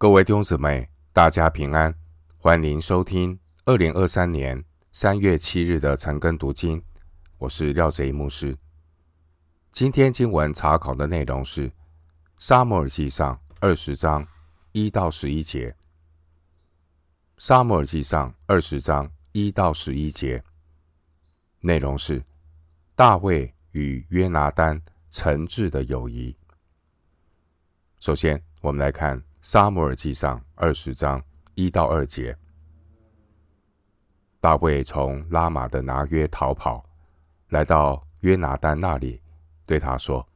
各位弟兄姊妹，大家平安，欢迎收听二零二三年三月七日的晨更读经。我是廖哲一牧师。今天经文查考的内容是《撒母耳记上》二十章一到十一节，《撒母耳记上》二十章一到十一节内容是大卫与约拿单诚挚的友谊。首先，我们来看。撒母耳记上二十章一到二节，大卫从拉玛的拿约逃跑，来到约拿单那里，对他说：“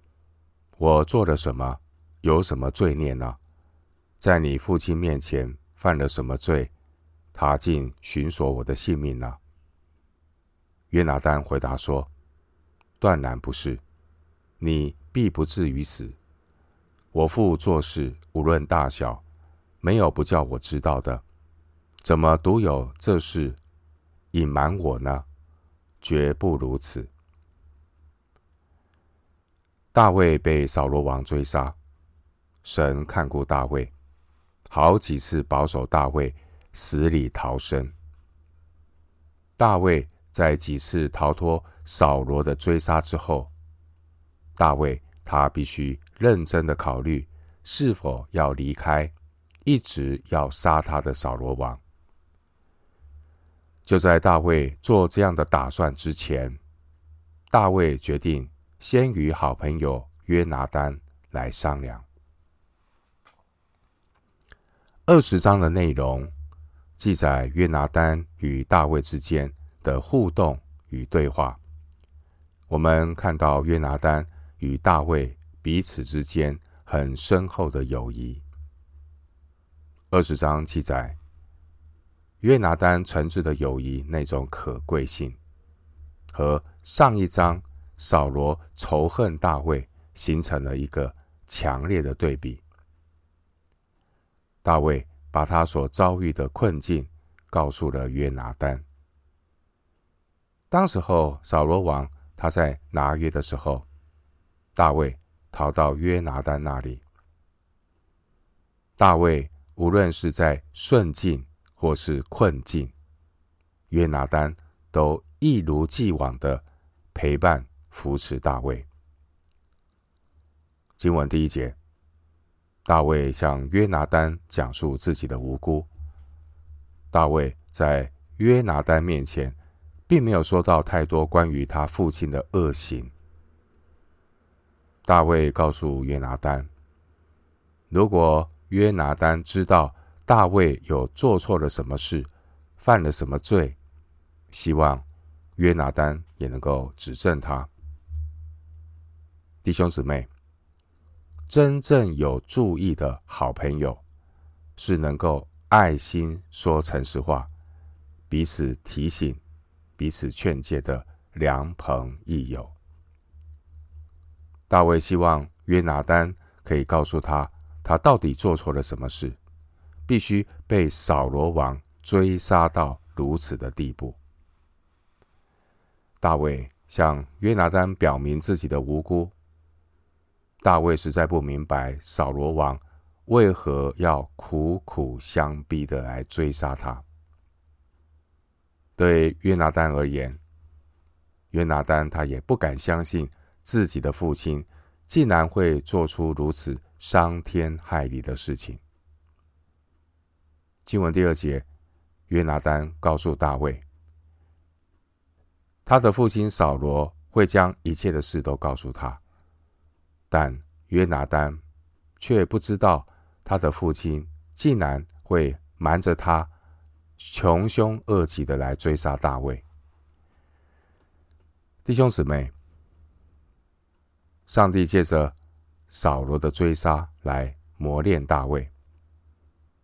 我做了什么？有什么罪孽呢？在你父亲面前犯了什么罪？他竟寻索我的性命呢？”约拿单回答说：“断然不是，你必不至于死。”我父做事无论大小，没有不叫我知道的。怎么独有这事隐瞒我呢？绝不如此。大卫被扫罗王追杀，神看顾大卫，好几次保守大卫死里逃生。大卫在几次逃脱扫罗的追杀之后，大卫。他必须认真的考虑是否要离开一直要杀他的扫罗王。就在大卫做这样的打算之前，大卫决定先与好朋友约拿单来商量。二十章的内容记载约拿单与大卫之间的互动与对话。我们看到约拿单。与大卫彼此之间很深厚的友谊。二十章记载约拿单诚挚的友谊那种可贵性，和上一章扫罗仇恨大卫形成了一个强烈的对比。大卫把他所遭遇的困境告诉了约拿单。当时候扫罗王他在拿约的时候。大卫逃到约拿单那里。大卫无论是在顺境或是困境，约拿单都一如既往的陪伴扶持大卫。经文第一节，大卫向约拿单讲述自己的无辜。大卫在约拿单面前，并没有说到太多关于他父亲的恶行。大卫告诉约拿单，如果约拿单知道大卫有做错了什么事，犯了什么罪，希望约拿单也能够指正他。弟兄姊妹，真正有助益的好朋友，是能够爱心说诚实话，彼此提醒、彼此劝诫的良朋益友。大卫希望约拿单可以告诉他，他到底做错了什么事，必须被扫罗王追杀到如此的地步。大卫向约拿单表明自己的无辜。大卫实在不明白扫罗王为何要苦苦相逼的来追杀他。对约拿单而言，约拿单他也不敢相信。自己的父亲竟然会做出如此伤天害理的事情。经文第二节，约拿单告诉大卫，他的父亲扫罗会将一切的事都告诉他，但约拿单却不知道他的父亲竟然会瞒着他，穷凶恶极的来追杀大卫。弟兄姊妹。上帝借着扫罗的追杀来磨练大卫，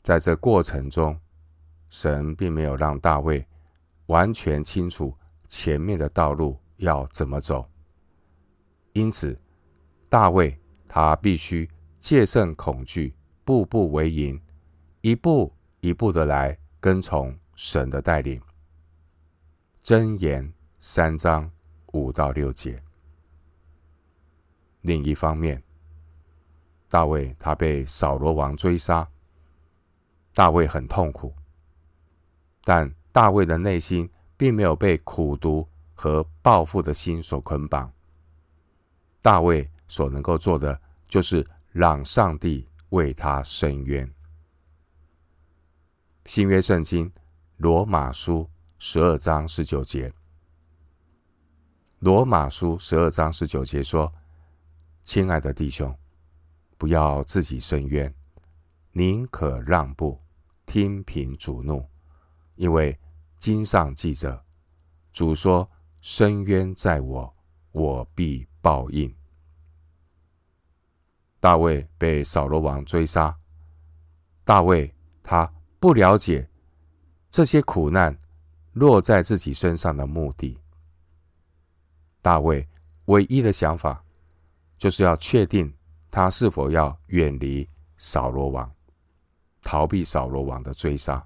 在这过程中，神并没有让大卫完全清楚前面的道路要怎么走，因此，大卫他必须戒慎恐惧，步步为营，一步一步的来跟从神的带领。箴言三章五到六节。另一方面，大卫他被扫罗王追杀，大卫很痛苦，但大卫的内心并没有被苦毒和报复的心所捆绑。大卫所能够做的，就是让上帝为他伸冤。新约圣经罗马书十二章十九节，罗马书十二章十九节说：“亲爱的弟兄，不要自己伸冤，宁可让步，听凭主怒，因为经上记着，主说：伸冤在我，我必报应。”大卫被扫罗王追杀，大卫他。不了解这些苦难落在自己身上的目的。大卫唯一的想法就是要确定他是否要远离扫罗王，逃避扫罗王的追杀。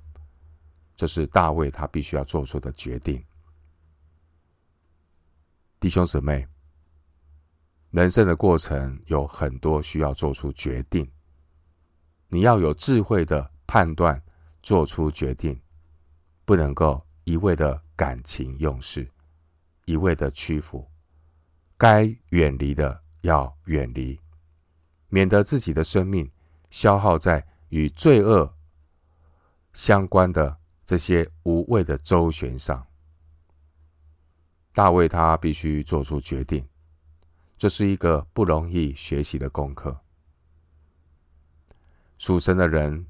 这是大卫他必须要做出的决定。弟兄姊妹，人生的过程有很多需要做出决定，你要有智慧的判断。做出决定，不能够一味的感情用事，一味的屈服。该远离的要远离，免得自己的生命消耗在与罪恶相关的这些无谓的周旋上。大卫他必须做出决定，这是一个不容易学习的功课。属神的人。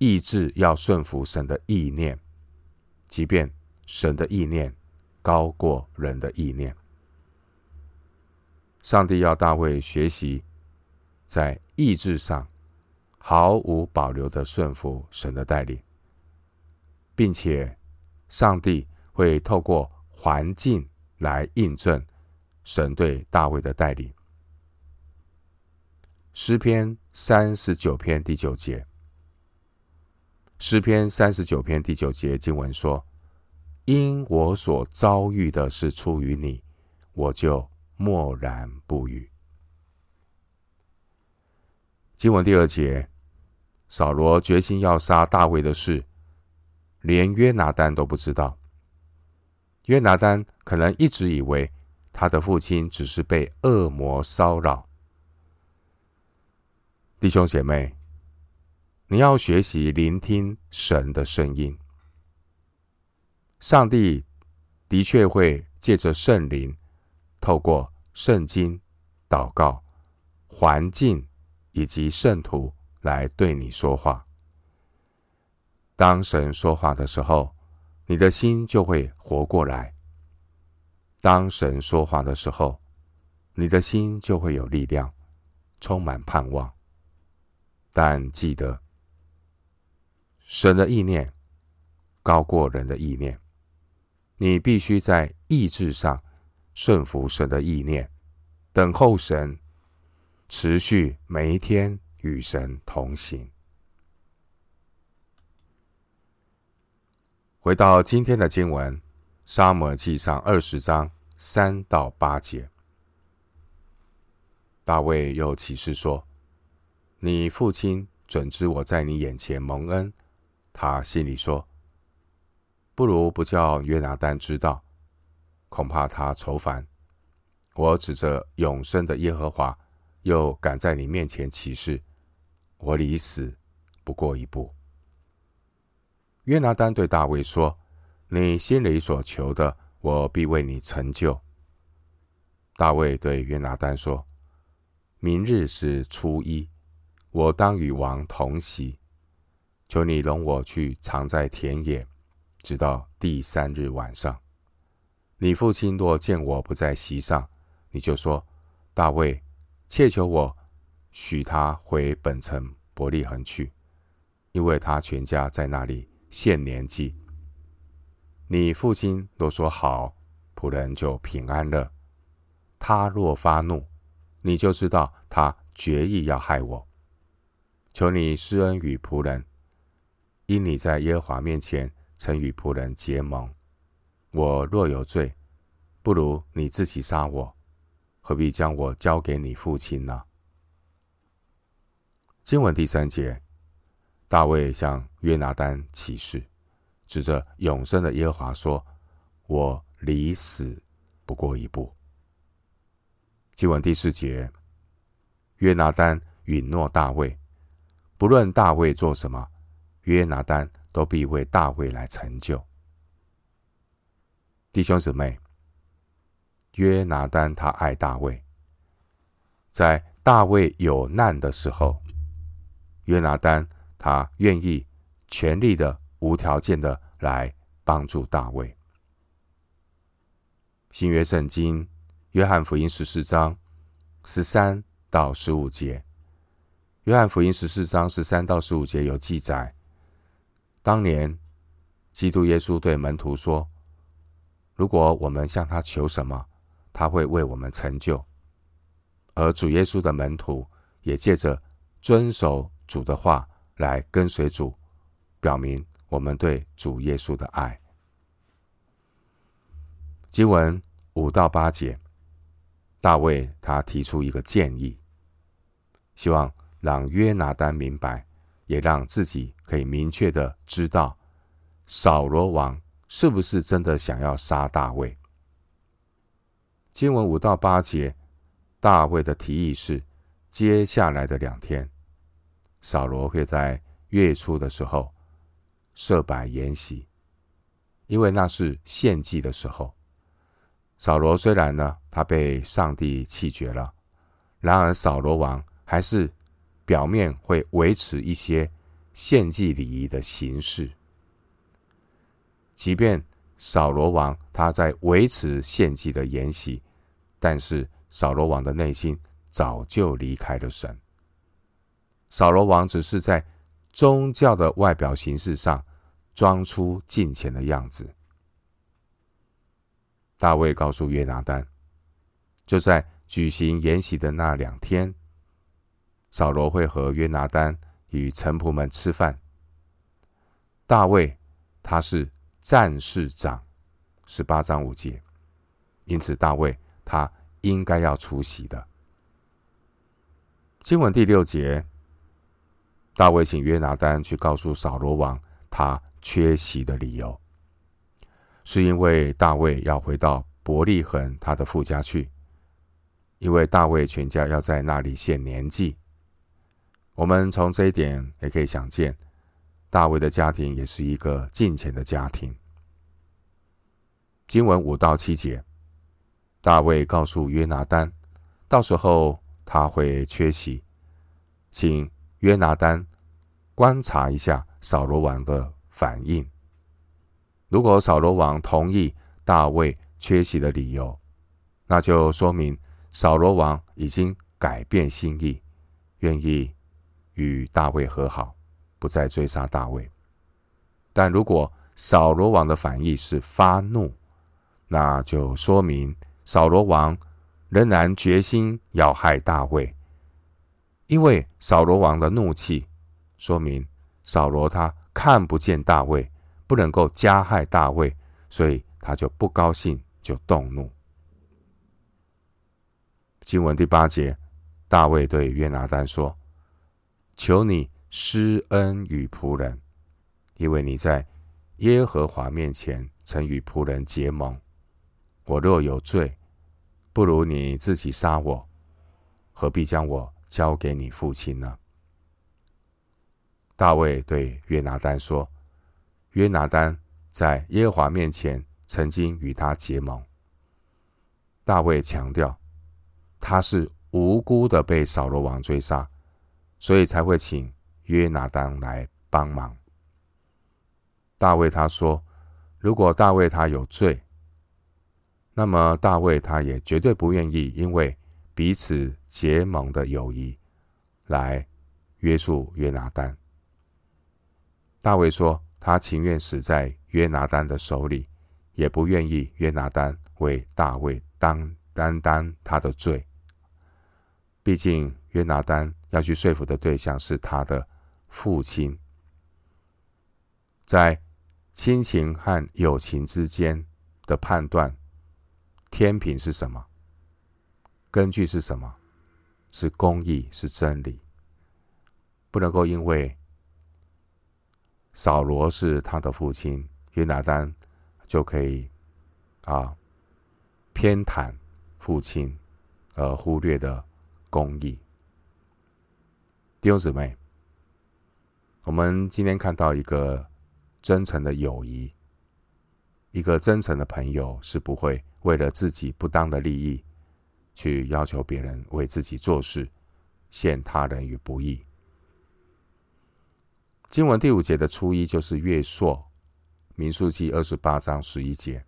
意志要顺服神的意念，即便神的意念高过人的意念。上帝要大卫学习在意志上毫无保留的顺服神的带领，并且上帝会透过环境来印证神对大卫的带领。诗篇三十九篇第九节。诗篇三十九篇第九节经文说：“因我所遭遇的是出于你，我就默然不语。”经文第二节，扫罗决心要杀大卫的事，连约拿单都不知道。约拿单可能一直以为他的父亲只是被恶魔骚扰。弟兄姐妹。你要学习聆听神的声音。上帝的确会借着圣灵，透过圣经、祷告、环境以及圣徒来对你说话。当神说话的时候，你的心就会活过来。当神说话的时候，你的心就会有力量，充满盼望。但记得。神的意念高过人的意念，你必须在意志上顺服神的意念，等候神，持续每一天与神同行。回到今天的经文，《撒母耳记上》二十章三到八节，大卫又起誓说：“你父亲准知我在你眼前蒙恩。”他心里说：“不如不叫约拿单知道，恐怕他愁烦。我指着永生的耶和华，又敢在你面前起誓，我离死不过一步。”约拿单对大卫说：“你心里所求的，我必为你成就。”大卫对约拿单说：“明日是初一，我当与王同席。”求你容我去藏在田野，直到第三日晚上。你父亲若见我不在席上，你就说：大卫切求我许他回本城伯利恒去，因为他全家在那里献年祭。你父亲若说好，仆人就平安了。他若发怒，你就知道他决意要害我。求你施恩与仆人。因你在耶和华面前曾与仆人结盟，我若有罪，不如你自己杀我，何必将我交给你父亲呢？经文第三节，大卫向约拿单起誓，指着永生的耶和华说：“我离死不过一步。”经文第四节，约拿单允诺大卫，不论大卫做什么，约拿单都必为大卫来成就。弟兄姊妹，约拿丹他爱大卫，在大卫有难的时候，约拿丹他愿意全力的、无条件的来帮助大卫。新约圣经约翰福音十四章十三到十五节，约翰福音十四章十三到十五节有记载，当年基督耶稣对门徒说。如果我们向他求什么，他会为我们成就。而主耶稣的门徒也借着遵守主的话来跟随主，表明我们对主耶稣的爱。经文五到八节，大卫他提出一个建议，希望让约拿单明白，也让自己可以明确的知道扫罗王。是不是真的想要杀大卫？经文五到八节，大卫的提议是：接下来的两天，扫罗会在月初的时候设摆筵席，因为那是献祭的时候。扫罗虽然呢，他被上帝弃绝了，然而扫罗王还是表面会维持一些献祭礼仪的形式。即便扫罗王他在维持献祭的筵席，但是扫罗王的内心早就离开了神。扫罗王只是在宗教的外表形式上装出敬虔的样子。大卫告诉约拿单，就在举行筵席的那两天，扫罗会和约拿单与臣仆们吃饭。大卫他是。战士长，十八章五节，因此大卫他应该要出席的。经文第六节，大卫请约拿单去告诉扫罗王他缺席的理由，是因为大卫要回到伯利恒他的父家去，因为大卫全家要在那里献年祭。我们从这一点也可以想见。大卫的家庭也是一个敬虔的家庭。经文五到七节，大卫告诉约拿单，到时候他会缺席，请约拿单观察一下扫罗王的反应。如果扫罗王同意大卫缺席的理由，那就说明扫罗王已经改变心意，愿意与大卫和好。不再追杀大卫，但如果扫罗王的反应是发怒，那就说明扫罗王仍然决心要害大卫。因为扫罗王的怒气，说明扫罗他看不见大卫，不能够加害大卫，所以他就不高兴，就动怒。经文第八节，大卫对约拿单说：“求你。”施恩与仆人，因为你在耶和华面前曾与仆人结盟。我若有罪，不如你自己杀我，何必将我交给你父亲呢？大卫对约拿单说：“约拿单在耶和华面前曾经与他结盟。”大卫强调，他是无辜的被扫罗王追杀，所以才会请。约拿单来帮忙。大卫他说：“如果大卫他有罪，那么大卫他也绝对不愿意因为彼此结盟的友谊来约束约拿单。”大卫说：“他情愿死在约拿单的手里，也不愿意约拿单为大卫当担当他的罪。毕竟约拿单要去说服的对象是他的。”父亲在亲情和友情之间的判断，天平是什么？根据是什么？是公义，是真理。不能够因为扫罗是他的父亲，约拿单就可以啊偏袒父亲，而忽略的公义。弟兄姊妹，我们今天看到一个真诚的友谊，一个真诚的朋友是不会为了自己不当的利益，去要求别人为自己做事，陷他人于不义。经文第五节的初一就是月朔，民数记二十八章十一节。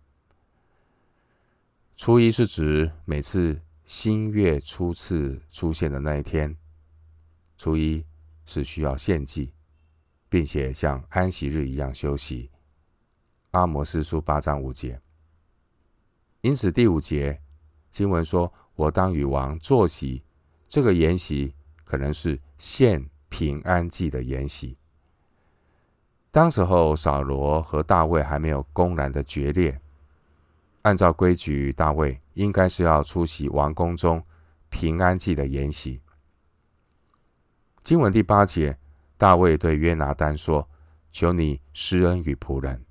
初一是指每次新月初次出现的那一天。初一是需要献祭，并且像安息日一样休息。阿摩斯书八章五节。因此第五节经文说：“我当与王坐席。”这个筵席可能是献平安祭的筵席。当时候，扫罗和大卫还没有公然的决裂。按照规矩，大卫应该是要出席王宫中平安祭的筵席。经文第八节，大卫对约拿单说：“求你施恩于仆人。”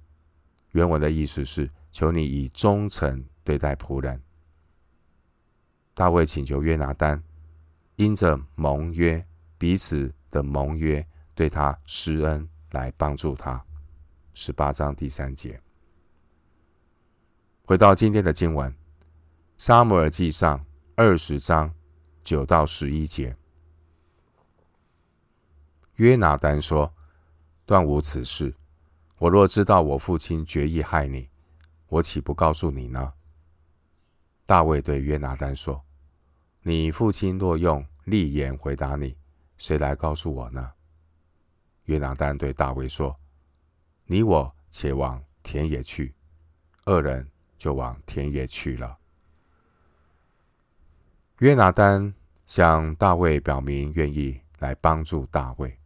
原文的意思是：“求你以忠诚对待仆人。”大卫请求约拿单，因着盟约，彼此的盟约，对他施恩。来帮助他。十八章第三节，回到今天的经文，《撒母耳记上》二十章九到十一节。约拿单说：“断无此事。我若知道我父亲决意害你，我岂不告诉你呢？”大卫对约拿单说：“你父亲若用利言回答你，谁来告诉我呢？”约拿单对大卫说：“你我且往田野去。”二人就往田野去了。约拿单向大卫表明愿意来帮助大卫。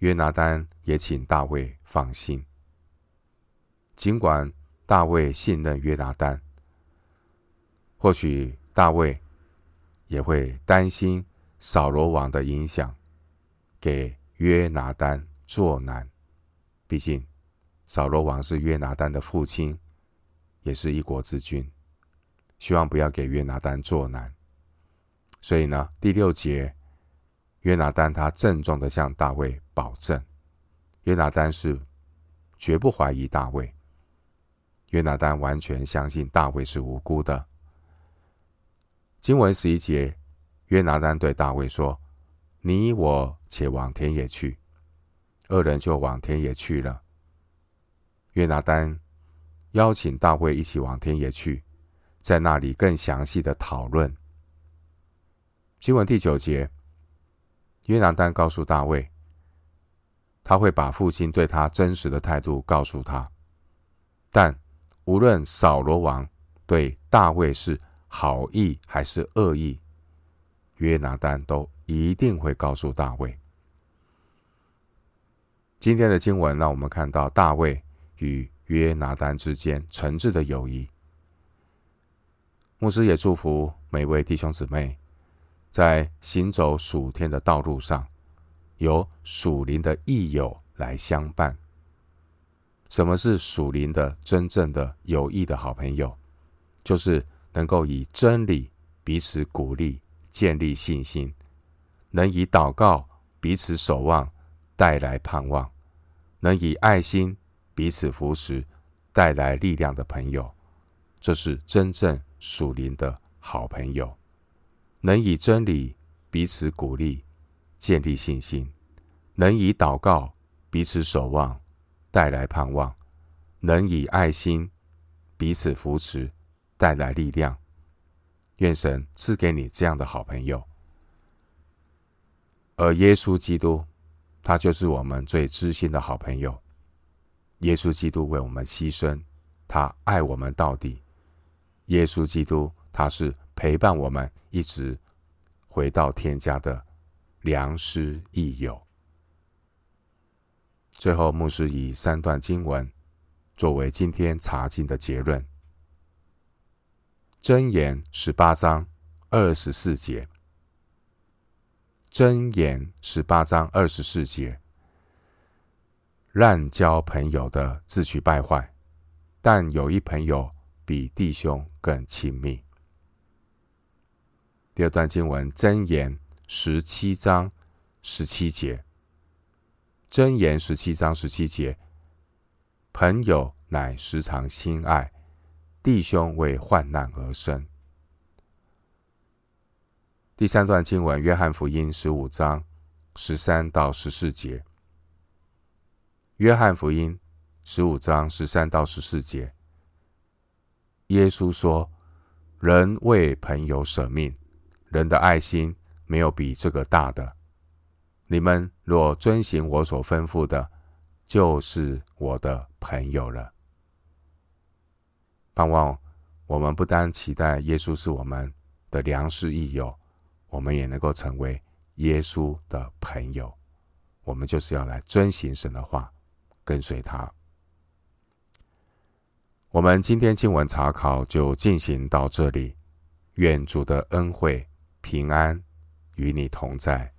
约拿单也请大卫放心。尽管大卫信任约拿单，或许大卫也会担心扫罗王的影响，给。约拿单作难，毕竟扫罗王是约拿单的父亲，也是一国之君，希望不要给约拿单作难。所以呢，第六节，约拿单他郑重的向大卫保证，约拿丹是绝不怀疑大卫，约拿丹完全相信大卫是无辜的。经文十一节，约拿丹对大卫说。你我且往田野去，二人就往田野去了。约拿丹邀请大卫一起往田野去，在那里更详细的讨论。经文第九节，约拿丹告诉大卫，他会把父亲对他真实的态度告诉他，但无论扫罗王对大卫是好意还是恶意，约拿单都。一定会告诉大卫。今天的经文让我们看到大卫与约拿单之间诚挚的友谊。牧师也祝福每位弟兄姊妹，在行走属天的道路上，有属灵的益友来相伴。什么是属灵的真正的有益的好朋友？就是能够以真理彼此鼓励，建立信心。能以祷告彼此守望，带来盼望；能以爱心彼此扶持，带来力量的朋友，这是真正属灵的好朋友。能以真理彼此鼓励，建立信心；能以祷告彼此守望，带来盼望；能以爱心彼此扶持，带来力量。愿神赐给你这样的好朋友。而耶稣基督，他就是我们最知心的好朋友。耶稣基督为我们牺牲，他爱我们到底。耶稣基督，他是陪伴我们一直回到天家的良师益友。最后，牧师以三段经文作为今天查经的结论：箴言十八章二十四节。箴言十八章二十四节：滥交朋友的自取败坏，但有一朋友比弟兄更亲密。第二段经文，箴言十七章十七节。箴言十七章十七节，朋友乃时常亲爱，弟兄为患难而生。第三段经文，约翰福音十五章十三到十四节。约翰福音十五章十三到十四节，耶稣说：“人为朋友舍命，人的爱心没有比这个大的。”你们若遵行我所吩咐的，就是我的朋友了。盼望我们不单期待耶稣是我们的良师益友，我们也能够成为耶稣的朋友。我们就是要来遵行神的话，跟随他。我们今天经文查考就进行到这里。愿主的恩惠平安与你同在。